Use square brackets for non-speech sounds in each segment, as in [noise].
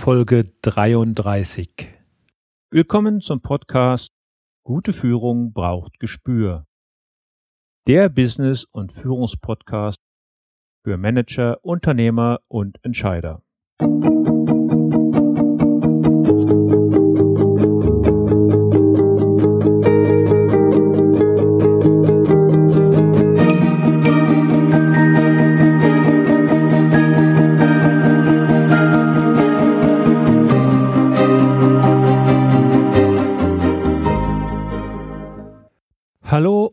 Folge 33. Willkommen zum Podcast Gute Führung braucht Gespür. Der Business- und Führungspodcast für Manager, Unternehmer und Entscheider. Hallo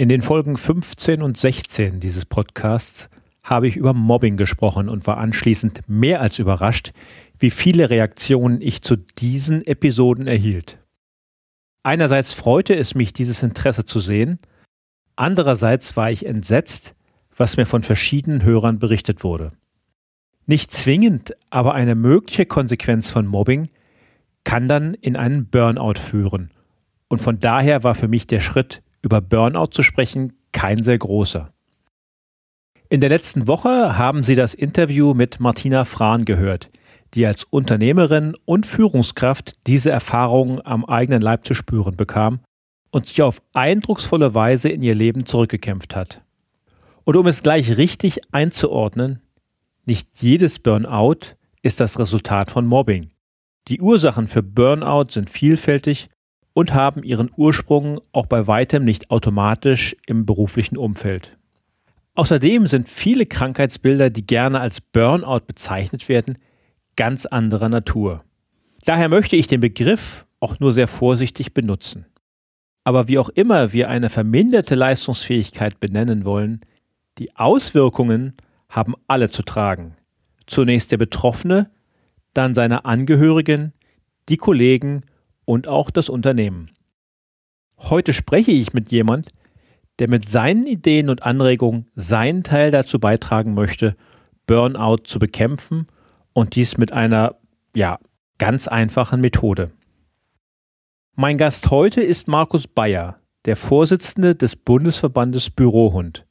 In den Folgen 15 und 16 dieses Podcasts habe ich über Mobbing gesprochen und war anschließend mehr als überrascht, wie viele Reaktionen ich zu diesen Episoden erhielt. Einerseits freute es mich, dieses Interesse zu sehen, andererseits war ich entsetzt, was mir von verschiedenen Hörern berichtet wurde. Nicht zwingend, aber eine mögliche Konsequenz von Mobbing kann dann in einen Burnout führen. Und von daher war für mich der Schritt über Burnout zu sprechen kein sehr großer. In der letzten Woche haben Sie das Interview mit Martina Frahn gehört, die als Unternehmerin und Führungskraft diese Erfahrungen am eigenen Leib zu spüren bekam und sich auf eindrucksvolle Weise in ihr Leben zurückgekämpft hat. Und um es gleich richtig einzuordnen, nicht jedes Burnout ist das Resultat von Mobbing. Die Ursachen für Burnout sind vielfältig und haben ihren Ursprung auch bei weitem nicht automatisch im beruflichen Umfeld. Außerdem sind viele Krankheitsbilder, die gerne als Burnout bezeichnet werden, ganz anderer Natur. Daher möchte ich den Begriff auch nur sehr vorsichtig benutzen. Aber wie auch immer wir eine verminderte Leistungsfähigkeit benennen wollen, die Auswirkungen haben alle zu tragen. Zunächst der Betroffene, dann seine Angehörigen, die Kollegen und auch das Unternehmen. Heute spreche ich mit jemand, der mit seinen Ideen und Anregungen seinen Teil dazu beitragen möchte, Burnout zu bekämpfen und dies mit einer, ja, ganz einfachen Methode. Mein Gast heute ist Markus Bayer, der Vorsitzende des Bundesverbandes Bürohund.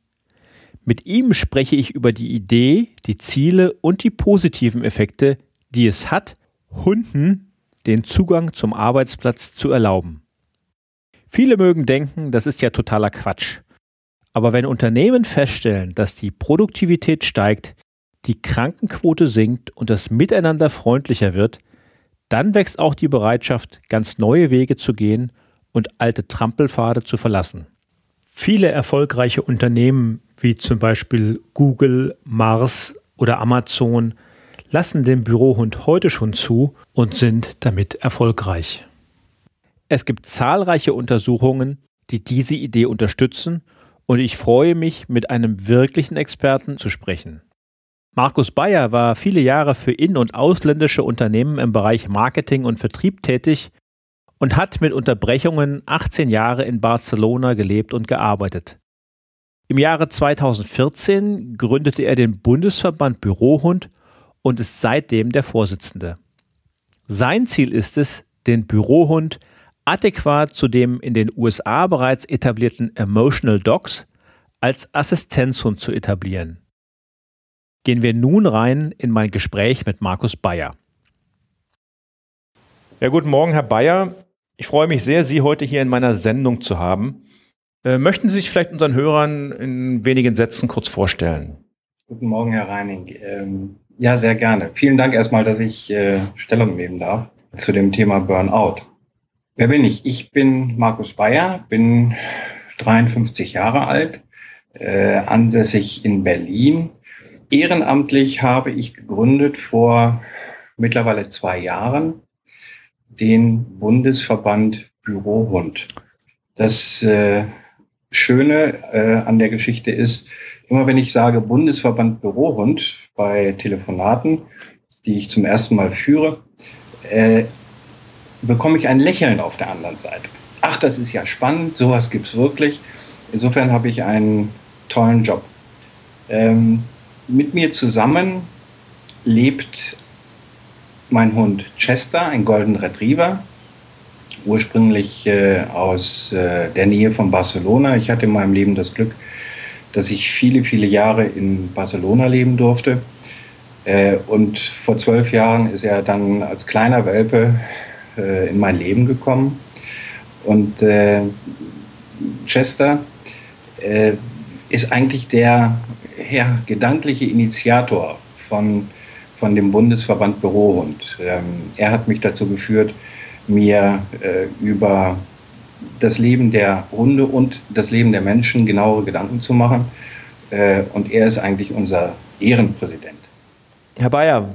Mit ihm spreche ich über die Idee, die Ziele und die positiven Effekte, die es hat, Hunden den Zugang zum Arbeitsplatz zu erlauben. Viele mögen denken, das ist ja totaler Quatsch. Aber wenn Unternehmen feststellen, dass die Produktivität steigt, die Krankenquote sinkt und das Miteinander freundlicher wird, dann wächst auch die Bereitschaft, ganz neue Wege zu gehen und alte Trampelpfade zu verlassen. Viele erfolgreiche Unternehmen wie zum Beispiel Google, Mars oder Amazon lassen den Bürohund heute schon zu und sind damit erfolgreich. Es gibt zahlreiche Untersuchungen, die diese Idee unterstützen und ich freue mich, mit einem wirklichen Experten zu sprechen. Markus Bayer war viele Jahre für in- und ausländische Unternehmen im Bereich Marketing und Vertrieb tätig und hat mit Unterbrechungen 18 Jahre in Barcelona gelebt und gearbeitet. Im Jahre 2014 gründete er den Bundesverband Bürohund und ist seitdem der Vorsitzende. Sein Ziel ist es, den Bürohund adäquat zu dem in den USA bereits etablierten Emotional Dogs als Assistenzhund zu etablieren. Gehen wir nun rein in mein Gespräch mit Markus Bayer. Ja, guten Morgen, Herr Bayer. Ich freue mich sehr, Sie heute hier in meiner Sendung zu haben. Äh, möchten Sie sich vielleicht unseren Hörern in wenigen Sätzen kurz vorstellen? Guten Morgen, Herr Reining. Ähm, ja, sehr gerne. Vielen Dank erstmal, dass ich äh, Stellung nehmen darf zu dem Thema Burnout. Wer bin ich? Ich bin Markus Bayer, bin 53 Jahre alt, äh, ansässig in Berlin. Ehrenamtlich habe ich gegründet vor mittlerweile zwei Jahren den Bundesverband Bürohund. Das äh, Schöne äh, an der Geschichte ist, immer wenn ich sage Bundesverband Bürohund bei Telefonaten, die ich zum ersten Mal führe, äh, bekomme ich ein Lächeln auf der anderen Seite. Ach, das ist ja spannend, sowas gibt es wirklich. Insofern habe ich einen tollen Job. Ähm, mit mir zusammen lebt mein Hund Chester, ein Golden Retriever, ursprünglich äh, aus äh, der Nähe von Barcelona. Ich hatte in meinem Leben das Glück, dass ich viele, viele Jahre in Barcelona leben durfte. Äh, und vor zwölf Jahren ist er dann als kleiner Welpe äh, in mein Leben gekommen. Und äh, Chester ist eigentlich der ja, gedankliche Initiator von, von dem Bundesverband Bürohund. Ähm, er hat mich dazu geführt, mir über das Leben der Hunde und das Leben der Menschen genauere Gedanken zu machen. Äh, und er ist eigentlich unser Ehrenpräsident. Herr Bayer,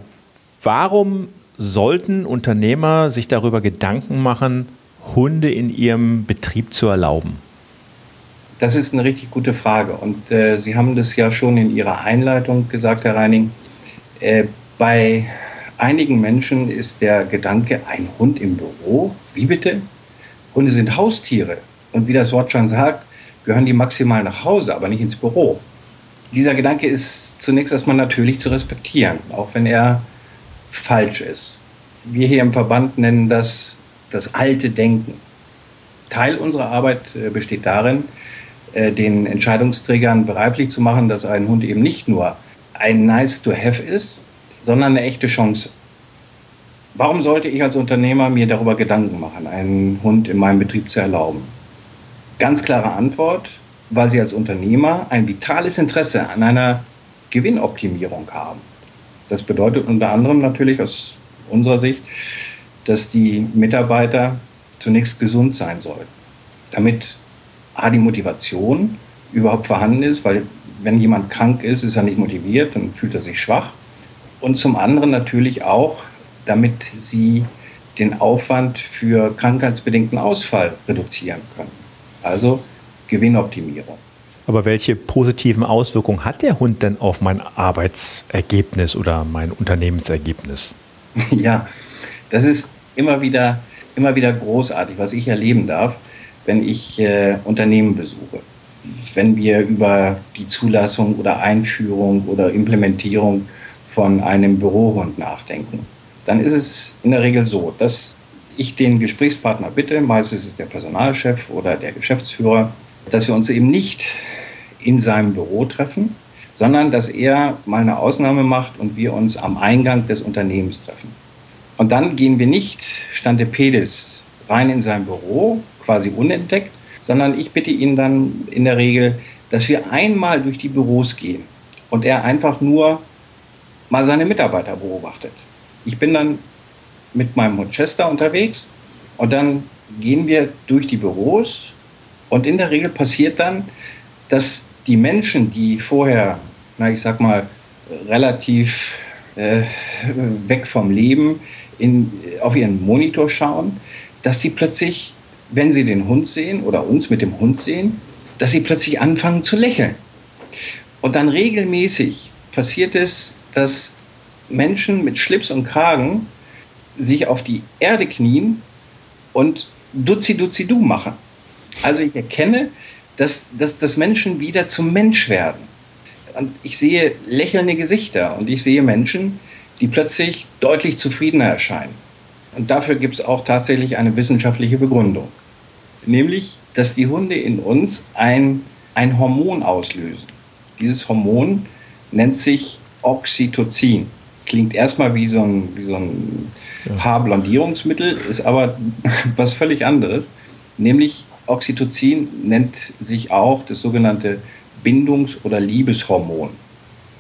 warum sollten Unternehmer sich darüber Gedanken machen, Hunde in ihrem Betrieb zu erlauben? Das ist eine richtig gute Frage. Und äh, Sie haben das ja schon in Ihrer Einleitung gesagt, Herr Reining. Äh, bei einigen Menschen ist der Gedanke, ein Hund im Büro, wie bitte? Hunde sind Haustiere. Und wie das Wort schon sagt, gehören die maximal nach Hause, aber nicht ins Büro. Dieser Gedanke ist zunächst erstmal natürlich zu respektieren, auch wenn er falsch ist. Wir hier im Verband nennen das das alte Denken. Teil unserer Arbeit äh, besteht darin, äh, den Entscheidungsträgern begreiflich zu machen, dass ein Hund eben nicht nur ein nice to have ist, sondern eine echte Chance. Warum sollte ich als Unternehmer mir darüber Gedanken machen, einen Hund in meinem Betrieb zu erlauben? Ganz klare Antwort, weil Sie als Unternehmer ein vitales Interesse an einer Gewinnoptimierung haben. Das bedeutet unter anderem natürlich aus unserer Sicht, dass die Mitarbeiter zunächst gesund sein sollten, damit A, die Motivation überhaupt vorhanden ist, weil wenn jemand krank ist, ist er nicht motiviert, dann fühlt er sich schwach. Und zum anderen natürlich auch, damit sie den Aufwand für krankheitsbedingten Ausfall reduzieren können. Also Gewinnoptimierung. Aber welche positiven Auswirkungen hat der Hund denn auf mein Arbeitsergebnis oder mein Unternehmensergebnis? [laughs] Ja, das ist immer wieder, immer wieder großartig, was ich erleben darf, wenn ich äh, Unternehmen besuche. Wenn wir über die Zulassung oder Einführung oder Implementierung von einem Bürohund nachdenken, dann ist es in der Regel so, dass ich den Gesprächspartner bitte, meistens ist es der Personalchef oder der Geschäftsführer, dass wir uns eben nicht in seinem Büro treffen, sondern dass er mal eine Ausnahme macht und wir uns am Eingang des Unternehmens treffen. Und dann gehen wir nicht Stante Pedis rein in sein Büro, quasi unentdeckt, sondern ich bitte ihn dann in der Regel, dass wir einmal durch die Büros gehen und er einfach nur mal seine Mitarbeiter beobachtet. Ich bin dann mit meinem Hund unterwegs und dann gehen wir durch die Büros und in der Regel passiert dann, dass die Menschen, die vorher, na ich sag mal, relativ äh, weg vom Leben in, auf ihren Monitor schauen, dass sie plötzlich, wenn sie den Hund sehen oder uns mit dem Hund sehen, dass sie plötzlich anfangen zu lächeln. Und dann regelmäßig passiert es, dass Menschen mit Schlips und Kragen sich auf die Erde knien und Dutzi Dutzi Du machen. Also ich erkenne, dass, dass, dass Menschen wieder zum Mensch werden. Und ich sehe lächelnde Gesichter und ich sehe Menschen, die plötzlich deutlich zufriedener erscheinen. Und dafür gibt es auch tatsächlich eine wissenschaftliche Begründung. Nämlich, dass die Hunde in uns ein, ein Hormon auslösen. Dieses Hormon nennt sich Oxytocin. Klingt erstmal wie so ein, wie so ein Haarblondierungsmittel, ist aber [laughs] was völlig anderes. Nämlich Oxytocin nennt sich auch das sogenannte Bindungs- oder Liebeshormon.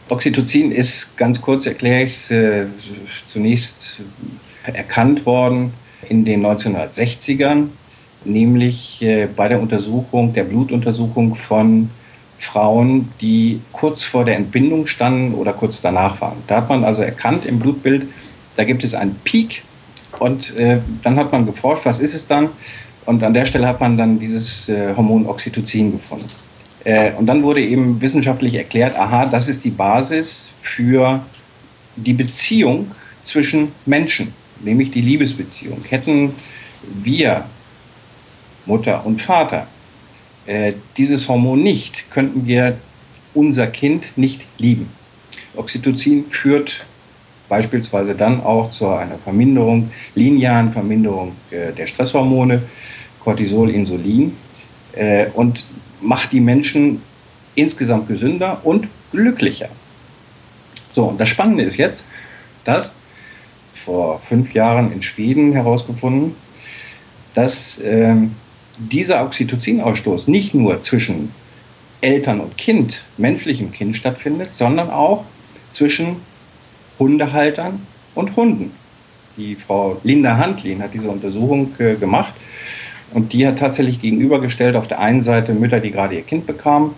Oxytocin ist, ganz kurz erkläre ich es, äh, zunächst erkannt worden in den 1960ern, nämlich äh, bei der Untersuchung, der Blutuntersuchung von Frauen, die kurz vor der Entbindung standen oder kurz danach waren. Da hat man also erkannt im Blutbild, da gibt es einen Peak und äh, dann hat man geforscht, was ist es dann? Und an der Stelle hat man dann dieses äh, Hormon Oxytocin gefunden. Äh, und dann wurde eben wissenschaftlich erklärt, aha, das ist die Basis für die Beziehung zwischen Menschen. nämlich die Liebesbeziehung. Hätten wir, Mutter und Vater, äh, dieses Hormon nicht, könnten wir unser Kind nicht lieben. Oxytocin führt beispielsweise dann auch zu einer Verminderung, linearen Verminderung äh, der Stresshormone, Cortisol, Insulin äh, und macht die Menschen insgesamt gesünder und glücklicher. So, und das Spannende ist jetzt, dass vor fünf Jahren in Schweden herausgefunden, dass äh, dieser Oxytocinausstoß nicht nur zwischen Eltern und Kind, menschlichem Kind stattfindet, sondern auch zwischen Hundehaltern und Hunden. Die Frau Linda Handlin hat diese Untersuchung äh, gemacht und die hat tatsächlich gegenübergestellt auf der einen Seite Mütter, die gerade ihr Kind bekamen,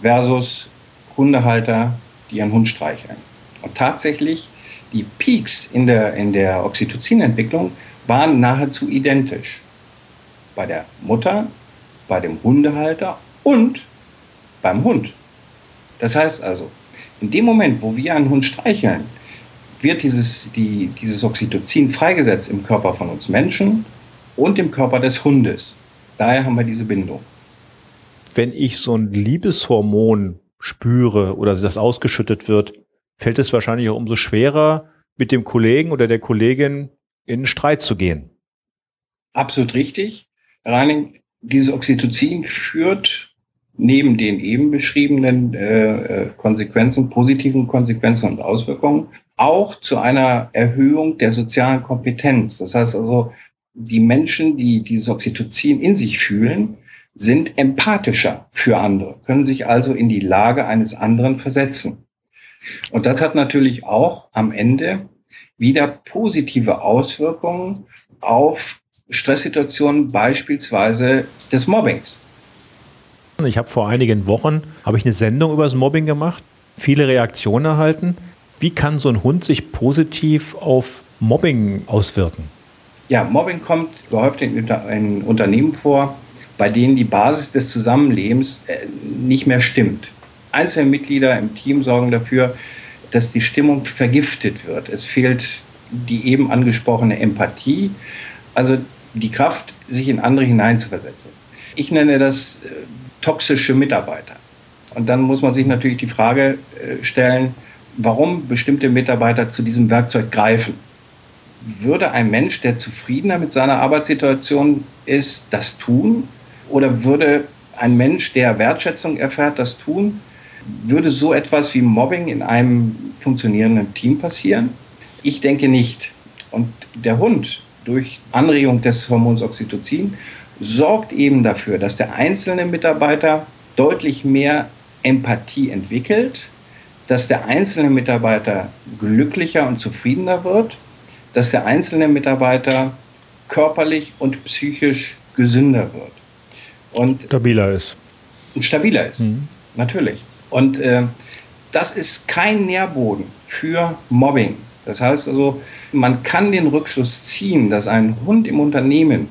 versus Hundehalter, die ihren Hund streicheln. Und tatsächlich, die Peaks in der, in der Oxytocin-Entwicklung waren nahezu identisch. Bei der Mutter, bei dem Hundehalter und beim Hund. Das heißt also, in dem Moment, wo wir einen Hund streicheln, wird dieses, die, dieses Oxytocin freigesetzt im Körper von uns Menschen und im Körper des Hundes. Daher haben wir diese Bindung. Wenn ich so ein Liebeshormon spüre oder das ausgeschüttet wird, fällt es wahrscheinlich auch umso schwerer, mit dem Kollegen oder der Kollegin in Streit zu gehen. Absolut richtig. Reining, dieses Oxytocin führt neben den eben beschriebenen äh, äh, Konsequenzen, positiven Konsequenzen und Auswirkungen, auch zu einer Erhöhung der sozialen Kompetenz. Das heißt also, die Menschen, die dieses Oxytocin in sich fühlen, sind empathischer für andere, können sich also in die Lage eines anderen versetzen. Und das hat natürlich auch am Ende wieder positive Auswirkungen auf Stresssituationen beispielsweise des Mobbings. Ich habe vor einigen Wochen habe ich eine Sendung über das Mobbing gemacht, viele Reaktionen erhalten. Wie kann so ein Hund sich positiv auf Mobbing auswirken? Ja, Mobbing kommt gehäuft in, in Unternehmen vor, bei denen die Basis des Zusammenlebens äh, nicht mehr stimmt. Einzelne Mitglieder im Team sorgen dafür, dass die Stimmung vergiftet wird. Es fehlt die eben angesprochene Empathie, also die Kraft, sich in andere hineinzuversetzen. Ich nenne das äh, toxische Mitarbeiter. Und dann muss man sich natürlich die Frage äh, stellen, warum bestimmte Mitarbeiter zu diesem Werkzeug greifen. Würde ein Mensch, der zufriedener mit seiner Arbeitssituation ist, das tun? Oder würde ein Mensch, der Wertschätzung erfährt, das tun? Würde so etwas wie Mobbing in einem funktionierenden Team passieren? Ich denke nicht. Und der Hund durch Anregung des Hormons Oxytocin sorgt eben dafür, dass der einzelne Mitarbeiter deutlich mehr Empathie entwickelt, dass der einzelne Mitarbeiter glücklicher und zufriedener wird, dass der einzelne Mitarbeiter körperlich und psychisch gesünder wird. Und stabiler ist. Und stabiler ist, mhm. natürlich. Und äh, das ist kein Nährboden für Mobbing. Das heißt also, man kann den Rückschluss ziehen, dass ein Hund im Unternehmen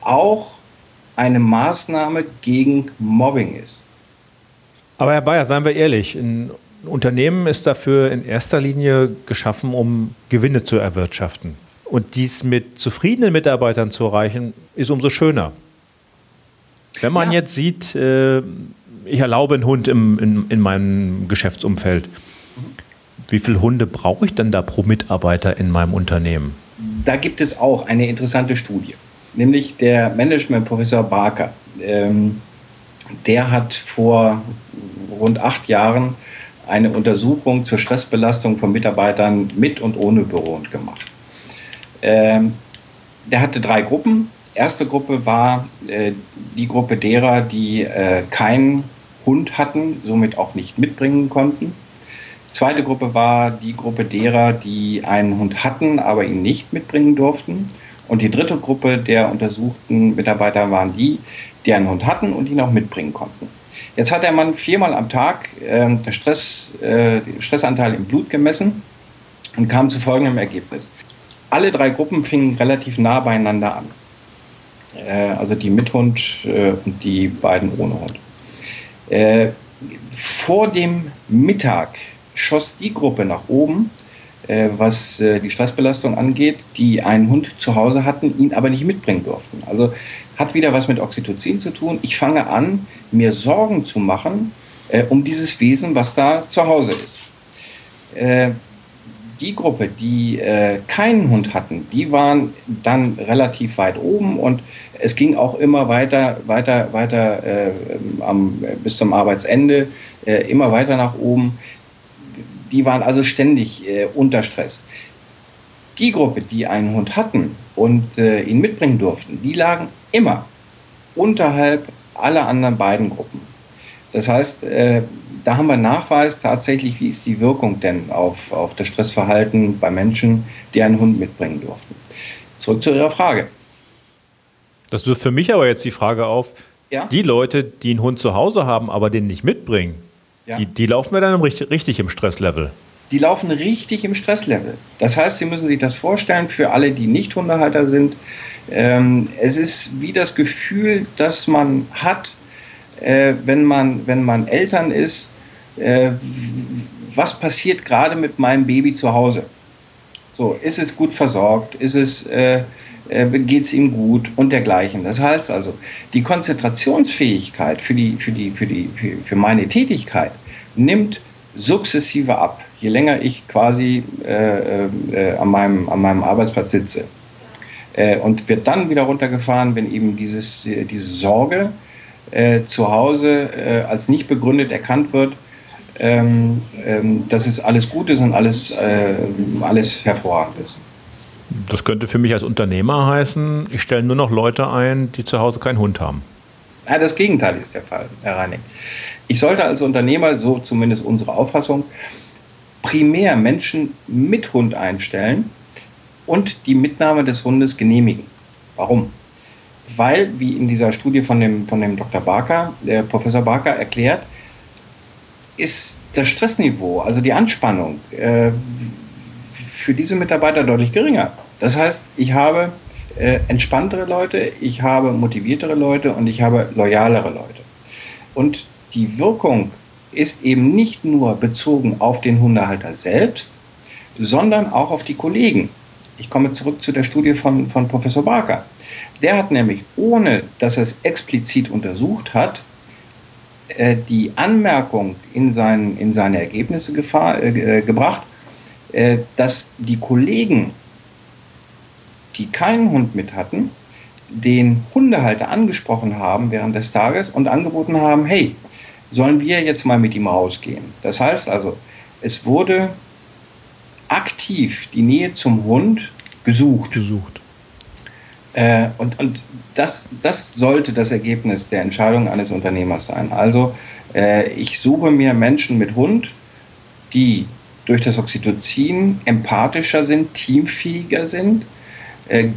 auch eine Maßnahme gegen Mobbing ist. Aber Herr Bayer, seien wir ehrlich, ein Unternehmen ist dafür in erster Linie geschaffen, um Gewinne zu erwirtschaften. Und dies mit zufriedenen Mitarbeitern zu erreichen, ist umso schöner. Wenn man ja. jetzt sieht, äh, ich erlaube einen Hund im, in, in meinem Geschäftsumfeld, wie viele Hunde brauche ich denn da pro Mitarbeiter in meinem Unternehmen? Da gibt es auch eine interessante Studie nämlich der Management-Professor Barker. Ähm, der hat vor rund acht Jahren eine Untersuchung zur Stressbelastung von Mitarbeitern mit und ohne Bürohund gemacht. Ähm, der hatte drei Gruppen. Erste Gruppe war äh, die Gruppe derer, die äh, keinen Hund hatten, somit auch nicht mitbringen konnten. Zweite Gruppe war die Gruppe derer, die einen Hund hatten, aber ihn nicht mitbringen durften. Und die dritte Gruppe der untersuchten Mitarbeiter waren die, die einen Hund hatten und ihn auch mitbringen konnten. Jetzt hat der Mann viermal am Tag äh, Stress, äh, Stressanteil im Blut gemessen und kam zu folgendem Ergebnis. Alle drei Gruppen fingen relativ nah beieinander an. Äh, also die mit Hund äh, und die beiden ohne Hund. Äh, vor dem Mittag schoss die Gruppe nach oben, äh, was äh, die Stressbelastung angeht, die einen Hund zu Hause hatten, ihn aber nicht mitbringen durften. Also hat wieder was mit Oxytocin zu tun. Ich fange an, mir Sorgen zu machen äh, um dieses Wesen, was da zu Hause ist. Äh, die Gruppe, die äh, keinen Hund hatten, die waren dann relativ weit oben und es ging auch immer weiter, weiter, weiter äh, am, bis zum Arbeitsende, immer weiter nach oben. Die waren also ständig äh, unter Stress. Die Gruppe, die einen Hund hatten und äh, ihn mitbringen durften, die lagen immer unterhalb aller anderen beiden Gruppen. Das heißt, äh, da haben wir Nachweis tatsächlich, wie ist die Wirkung denn auf, auf das Stressverhalten bei Menschen, die einen Hund mitbringen durften. Zurück zu Ihrer Frage. Das wirft für mich aber jetzt die Frage auf, ja? die Leute, die einen Hund zu Hause haben, aber den nicht mitbringen, ja. die, die laufen wir dann richtig, richtig im Stresslevel. Die laufen richtig im Stresslevel. Das heißt, Sie müssen sich das vorstellen, für alle, die nicht Hundehalter sind, ähm, es ist wie das Gefühl, das man hat, äh, wenn, man, wenn man Eltern ist, äh, was passiert gerade mit meinem Baby zu Hause? So, ist es gut versorgt? Ist es, äh, äh, geht es ihm gut und dergleichen? Das heißt also, die Konzentrationsfähigkeit für, die, für, die, für, die, für, für meine Tätigkeit nimmt sukzessive ab, je länger ich quasi äh, äh, an, meinem, an meinem Arbeitsplatz sitze. Äh, und wird dann wieder runtergefahren, wenn eben dieses, diese Sorge äh, zu Hause äh, als nicht begründet erkannt wird, ähm, ähm, dass es alles gut ist und alles, äh, alles hervorragend ist. Das könnte für mich als Unternehmer heißen, ich stelle nur noch Leute ein, die zu Hause keinen Hund haben. Ja, das Gegenteil ist der Fall, Herr Reining. Ich sollte als Unternehmer, so zumindest unsere Auffassung, primär Menschen mit Hund einstellen und die Mitnahme des Hundes genehmigen. Warum? Weil, wie in dieser Studie von dem, von dem Dr. Barker, der Professor Barker erklärt, ist das Stressniveau, also die Anspannung, äh, für diese Mitarbeiter deutlich geringer. Das heißt, ich habe äh, entspanntere Leute, ich habe motiviertere Leute und ich habe loyalere Leute. Und die Wirkung ist eben nicht nur bezogen auf den Hundehalter selbst, sondern auch auf die Kollegen. Ich komme zurück zu der Studie von, von Professor Barker. Der hat nämlich, ohne dass er es explizit untersucht hat, äh, die Anmerkung in, sein, in seine Ergebnisse gefahr, äh, gebracht, äh, dass die Kollegen, die keinen Hund mit hatten, den Hundehalter angesprochen haben während des Tages und angeboten haben, hey, sollen wir jetzt mal mit ihm rausgehen? Das heißt also, es wurde aktiv die Nähe zum Hund gesucht. Gesucht. Äh, und und das, das sollte das Ergebnis der Entscheidung eines Unternehmers sein. Also äh, ich suche mir Menschen mit Hund, die durch das Oxytocin empathischer sind, teamfähiger sind, äh,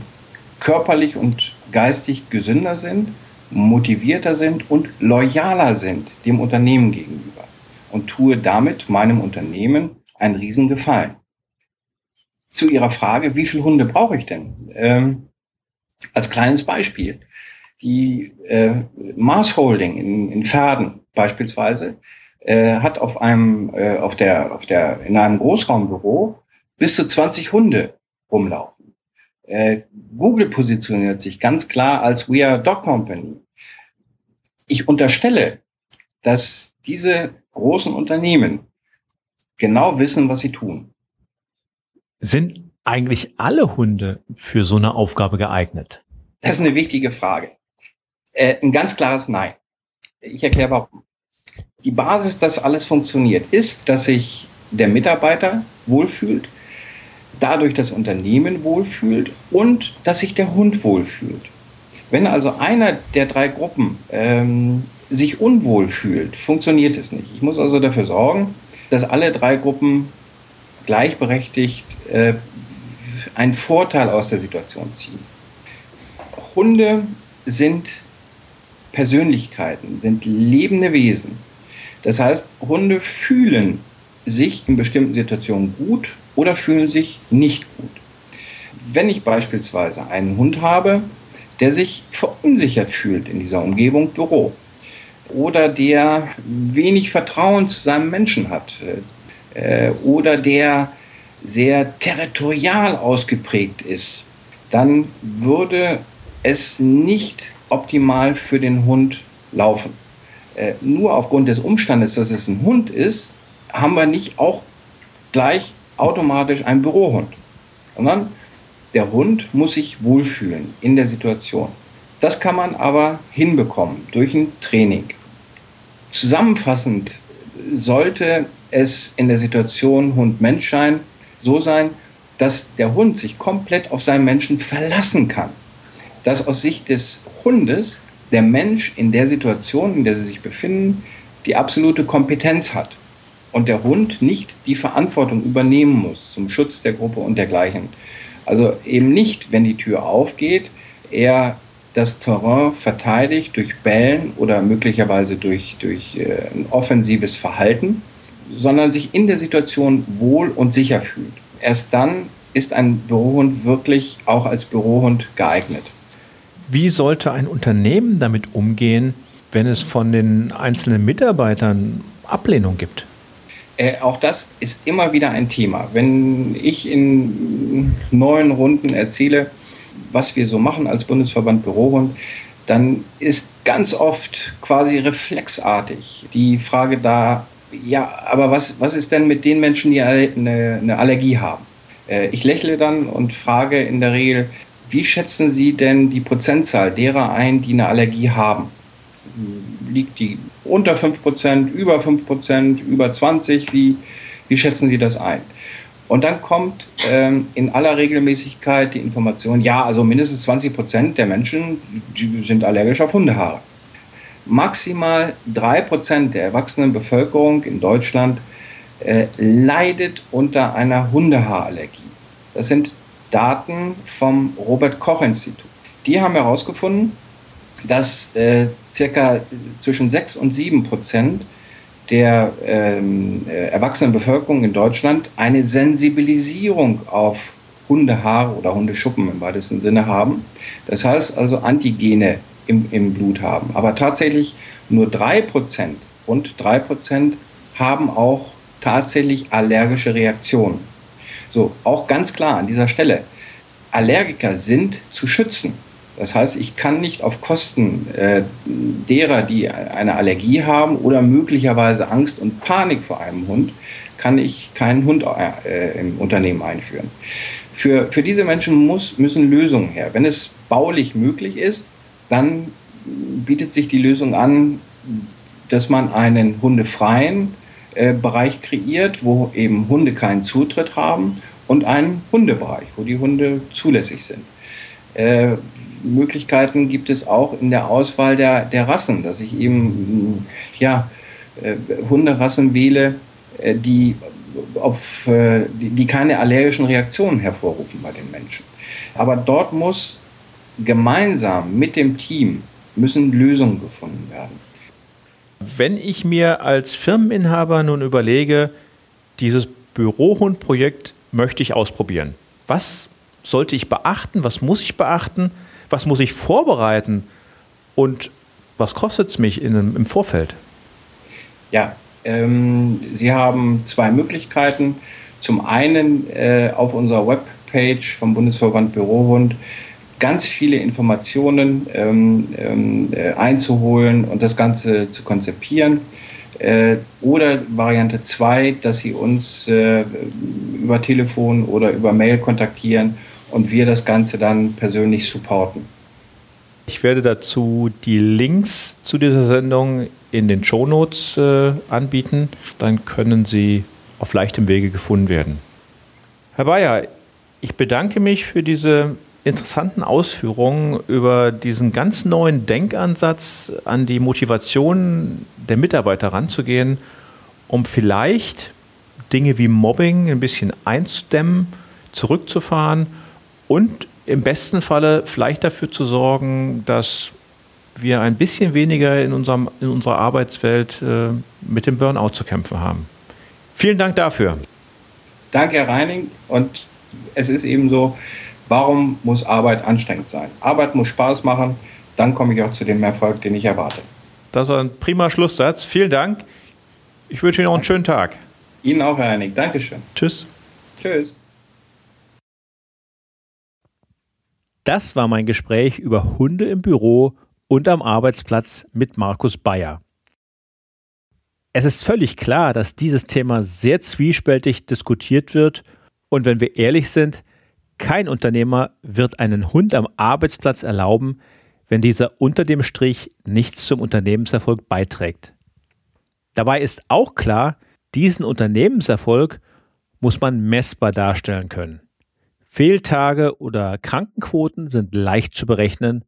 körperlich und geistig gesünder sind, motivierter sind und loyaler sind dem Unternehmen gegenüber und tue damit meinem Unternehmen einen Riesengefallen. Zu Ihrer Frage, wie viele Hunde brauche ich denn? Ähm, als kleines Beispiel. Die äh, Mars Holding in, in Pferden beispielsweise äh, hat auf einem, äh, auf der, auf der, in einem Großraumbüro bis zu 20 Hunde rumlaufen. Äh, Google positioniert sich ganz klar als We are Dog Company. Ich unterstelle, dass diese großen Unternehmen genau wissen, was sie tun. Sind eigentlich alle Hunde für so eine Aufgabe geeignet? Das ist eine wichtige Frage. Äh, ein ganz klares Nein. Ich erkläre warum. Die Basis, dass alles funktioniert, ist, dass sich der Mitarbeiter wohlfühlt, dadurch das Unternehmen wohlfühlt und dass sich der Hund wohlfühlt. Wenn also einer der drei Gruppen ähm, sich unwohl fühlt, funktioniert es nicht. Ich muss also dafür sorgen, dass alle drei Gruppen gleichberechtigt äh, einen Vorteil aus der Situation ziehen. Hunde sind Persönlichkeiten, sind lebende Wesen. Das heißt, Hunde fühlen sich in bestimmten Situationen gut oder fühlen sich nicht gut. Wenn ich beispielsweise einen Hund habe, der sich verunsichert fühlt in dieser Umgebung Büro oder der wenig Vertrauen zu seinem Menschen hat äh, oder der sehr territorial ausgeprägt ist, dann würde es nicht optimal für den Hund laufen. Äh, nur aufgrund des Umstandes, dass es ein Hund ist, haben wir nicht auch gleich automatisch einen Bürohund, sondern der Hund muss sich wohlfühlen in der Situation. Das kann man aber hinbekommen durch ein Training. Zusammenfassend sollte es in der Situation Hund-Mensch-Schein so sein, dass der Hund sich komplett auf seinen Menschen verlassen kann. Dass aus Sicht des Hundes der Mensch in der Situation, in der sie sich befinden, die absolute Kompetenz hat und der Hund nicht die Verantwortung übernehmen muss zum Schutz der Gruppe und dergleichen. Also eben nicht, wenn die Tür aufgeht, er das Terrain verteidigt durch Bellen oder möglicherweise durch, durch äh, ein offensives Verhalten, sondern sich in der Situation wohl und sicher fühlt. Erst dann ist ein Bürohund wirklich auch als Bürohund geeignet. Wie sollte ein Unternehmen damit umgehen, wenn es von den einzelnen Mitarbeitern Ablehnung gibt? Äh, auch das ist immer wieder ein Thema. Wenn ich in neuen Runden erzähle, was wir so machen als Bundesverband Bürohund, dann ist ganz oft quasi reflexartig die Frage da, ja, aber was, was ist denn mit den Menschen, die eine, eine Allergie haben? Äh, ich lächle dann und frage in der Regel, wie schätzen Sie denn die Prozentzahl derer ein, die eine Allergie haben? Liegt die unter 5%, über 5%, über 20%? Wie, wie schätzen Sie das ein? Und dann kommt ähm, in aller Regelmäßigkeit die Information, ja, also mindestens 20 Prozent der Menschen sind allergisch auf Hundehaare. Maximal 3 Prozent der erwachsenen Bevölkerung in Deutschland äh, leidet unter einer Hundehaarallergie. Das sind Daten vom Robert Koch Institut. Die haben herausgefunden, dass äh, circa zwischen 6 und 7 Prozent der ähm, äh, erwachsenen Bevölkerung in Deutschland eine Sensibilisierung auf Hundehaare oder Hundeschuppen im weitesten Sinne haben. Das heißt also Antigene im, im Blut haben. Aber tatsächlich nur 3%, rund 3% haben auch tatsächlich allergische Reaktionen. So, auch ganz klar an dieser Stelle, Allergiker sind zu schützen. Das heißt, ich kann nicht auf Kosten äh, derer, die eine Allergie haben oder möglicherweise Angst und Panik vor einem Hund, kann ich keinen Hund äh, im Unternehmen einführen. Für, für diese Menschen muss, müssen Lösungen her. Wenn es baulich möglich ist, dann bietet sich die Lösung an, dass man einen hundefreien äh, Bereich kreiert, wo eben Hunde keinen Zutritt haben und einen Hundebereich, wo die Hunde zulässig sind. Äh, Möglichkeiten gibt es auch in der Auswahl der, der Rassen, dass ich eben ja, äh, Hunderassen wähle, äh, die, auf, die, die keine allergischen Reaktionen hervorrufen bei den Menschen. Aber dort muss gemeinsam mit dem Team müssen Lösungen gefunden werden. Wenn ich mir als Firmeninhaber nun überlege, dieses Bürohundprojekt möchte ich ausprobieren. Was sollte ich beachten? Was muss ich beachten? was muss ich vorbereiten und was kostet es mich in, im Vorfeld? Ja, ähm, Sie haben zwei Möglichkeiten. Zum einen äh, auf unserer Webpage vom Bundesverband Bürohund ganz viele Informationen ähm, ähm, äh, einzuholen und das Ganze zu konzipieren. Äh, oder Variante 2, dass Sie uns äh, über Telefon oder über Mail kontaktieren und wir das Ganze dann persönlich supporten. Ich werde dazu die Links zu dieser Sendung in den Shownotes äh, anbieten. Dann können sie auf leichtem Wege gefunden werden. Herr Bayer, ich bedanke mich für diese interessanten Ausführungen über diesen ganz neuen Denkansatz an die Motivation der Mitarbeiter ranzugehen, um vielleicht Dinge wie Mobbing ein bisschen einzudämmen, zurückzufahren und im besten Falle vielleicht dafür zu sorgen, dass wir ein bisschen weniger in, unserem, in unserer Arbeitswelt äh, mit dem Burnout zu kämpfen haben. Vielen Dank dafür. Danke, Herr Reining. Und es ist eben so, warum muss Arbeit anstrengend sein? Arbeit muss Spaß machen, dann komme ich auch zu dem Erfolg, den ich erwarte. Das ist ein prima Schlusssatz. Vielen Dank. Ich wünsche Ihnen noch einen schönen Tag. Ihnen auch, Herr Reining. Dankeschön. Tschüss. Tschüss. Das war mein Gespräch über Hunde im Büro und am Arbeitsplatz mit Markus Bayer. Es ist völlig klar, dass dieses Thema sehr zwiespältig diskutiert wird und wenn wir ehrlich sind, kein Unternehmer wird einen Hund am Arbeitsplatz erlauben, wenn dieser unter dem Strich nichts zum Unternehmenserfolg beiträgt. Dabei ist auch klar, diesen Unternehmenserfolg muss man messbar darstellen können. Fehltage oder Krankenquoten sind leicht zu berechnen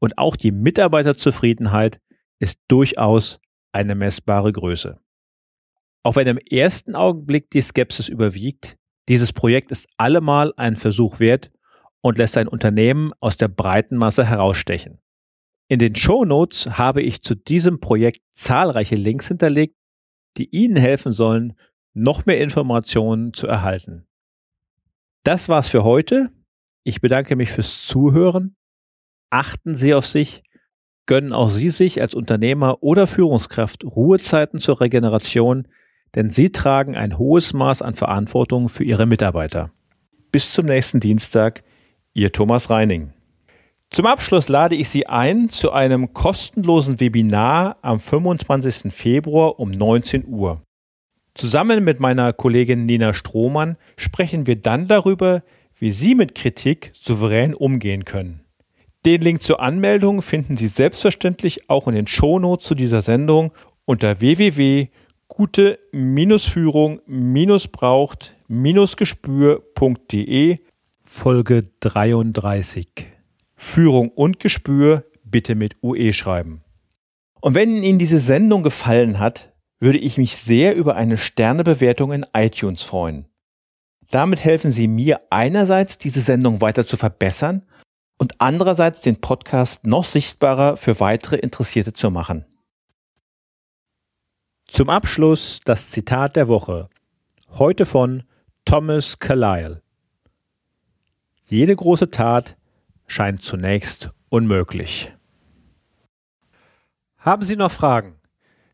und auch die Mitarbeiterzufriedenheit ist durchaus eine messbare Größe. Auch wenn im ersten Augenblick die Skepsis überwiegt, dieses Projekt ist allemal ein Versuch wert und lässt ein Unternehmen aus der breiten Masse herausstechen. In den Show Notes habe ich zu diesem Projekt zahlreiche Links hinterlegt, die Ihnen helfen sollen, noch mehr Informationen zu erhalten. Das war's für heute. Ich bedanke mich fürs Zuhören. Achten Sie auf sich. Gönnen auch Sie sich als Unternehmer oder Führungskraft Ruhezeiten zur Regeneration, denn Sie tragen ein hohes Maß an Verantwortung für Ihre Mitarbeiter. Bis zum nächsten Dienstag, Ihr Thomas Reining. Zum Abschluss lade ich Sie ein zu einem kostenlosen Webinar am 25. Februar um 19 Uhr. Zusammen mit meiner Kollegin Nina Strohmann sprechen wir dann darüber, wie Sie mit Kritik souverän umgehen können. Den Link zur Anmeldung finden Sie selbstverständlich auch in den Shownotes zu dieser Sendung unter www.gute-führung-braucht-gespür.de Folge 33. Führung und Gespür bitte mit UE schreiben. Und wenn Ihnen diese Sendung gefallen hat, würde ich mich sehr über eine Sternebewertung in iTunes freuen. Damit helfen Sie mir einerseits, diese Sendung weiter zu verbessern und andererseits den Podcast noch sichtbarer für weitere Interessierte zu machen. Zum Abschluss das Zitat der Woche. Heute von Thomas Carlyle. Jede große Tat scheint zunächst unmöglich. Haben Sie noch Fragen?